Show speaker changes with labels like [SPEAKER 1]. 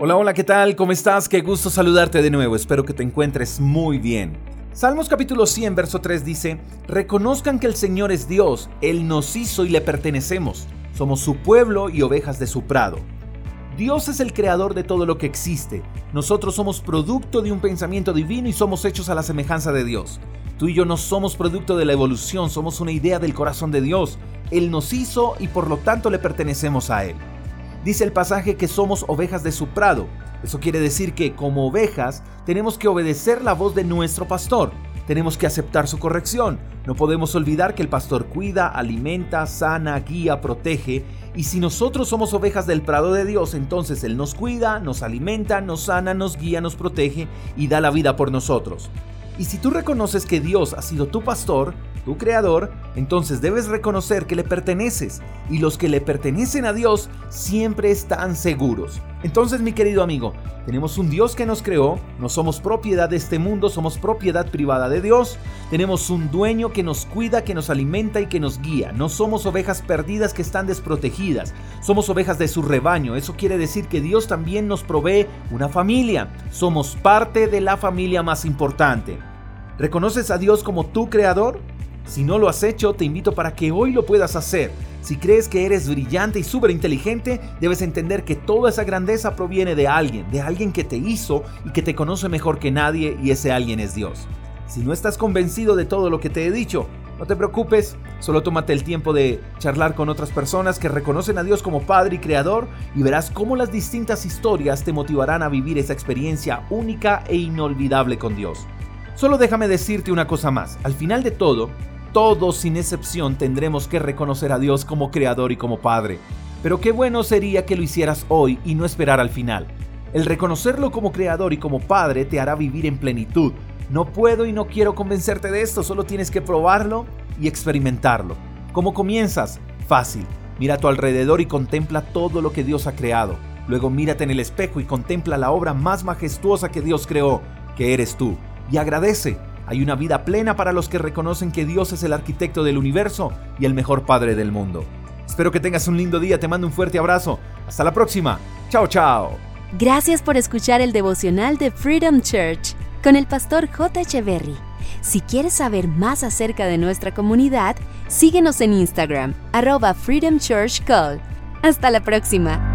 [SPEAKER 1] Hola, hola, ¿qué tal? ¿Cómo estás? Qué gusto saludarte de nuevo. Espero que te encuentres muy bien. Salmos capítulo 100, verso 3 dice, Reconozcan que el Señor es Dios, Él nos hizo y le pertenecemos. Somos su pueblo y ovejas de su prado. Dios es el creador de todo lo que existe. Nosotros somos producto de un pensamiento divino y somos hechos a la semejanza de Dios. Tú y yo no somos producto de la evolución, somos una idea del corazón de Dios. Él nos hizo y por lo tanto le pertenecemos a Él. Dice el pasaje que somos ovejas de su prado. Eso quiere decir que como ovejas tenemos que obedecer la voz de nuestro pastor. Tenemos que aceptar su corrección. No podemos olvidar que el pastor cuida, alimenta, sana, guía, protege. Y si nosotros somos ovejas del prado de Dios, entonces Él nos cuida, nos alimenta, nos sana, nos guía, nos protege y da la vida por nosotros. Y si tú reconoces que Dios ha sido tu pastor, tu creador, entonces debes reconocer que le perteneces y los que le pertenecen a Dios siempre están seguros. Entonces mi querido amigo, tenemos un Dios que nos creó, no somos propiedad de este mundo, somos propiedad privada de Dios, tenemos un dueño que nos cuida, que nos alimenta y que nos guía, no somos ovejas perdidas que están desprotegidas, somos ovejas de su rebaño, eso quiere decir que Dios también nos provee una familia, somos parte de la familia más importante. ¿Reconoces a Dios como tu creador? Si no lo has hecho, te invito para que hoy lo puedas hacer. Si crees que eres brillante y súper inteligente, debes entender que toda esa grandeza proviene de alguien, de alguien que te hizo y que te conoce mejor que nadie y ese alguien es Dios. Si no estás convencido de todo lo que te he dicho, no te preocupes, solo tómate el tiempo de charlar con otras personas que reconocen a Dios como Padre y Creador y verás cómo las distintas historias te motivarán a vivir esa experiencia única e inolvidable con Dios. Solo déjame decirte una cosa más, al final de todo, todos sin excepción tendremos que reconocer a Dios como Creador y como Padre. Pero qué bueno sería que lo hicieras hoy y no esperar al final. El reconocerlo como Creador y como Padre te hará vivir en plenitud. No puedo y no quiero convencerte de esto, solo tienes que probarlo y experimentarlo. ¿Cómo comienzas? Fácil. Mira a tu alrededor y contempla todo lo que Dios ha creado. Luego mírate en el espejo y contempla la obra más majestuosa que Dios creó, que eres tú. Y agradece hay una vida plena para los que reconocen que Dios es el arquitecto del universo y el mejor Padre del mundo. Espero que tengas un lindo día, te mando un fuerte abrazo. Hasta la próxima. Chao, chao.
[SPEAKER 2] Gracias por escuchar el devocional de Freedom Church con el pastor J. Echeverry. Si quieres saber más acerca de nuestra comunidad, síguenos en Instagram, arroba Freedom Church. Hasta la próxima.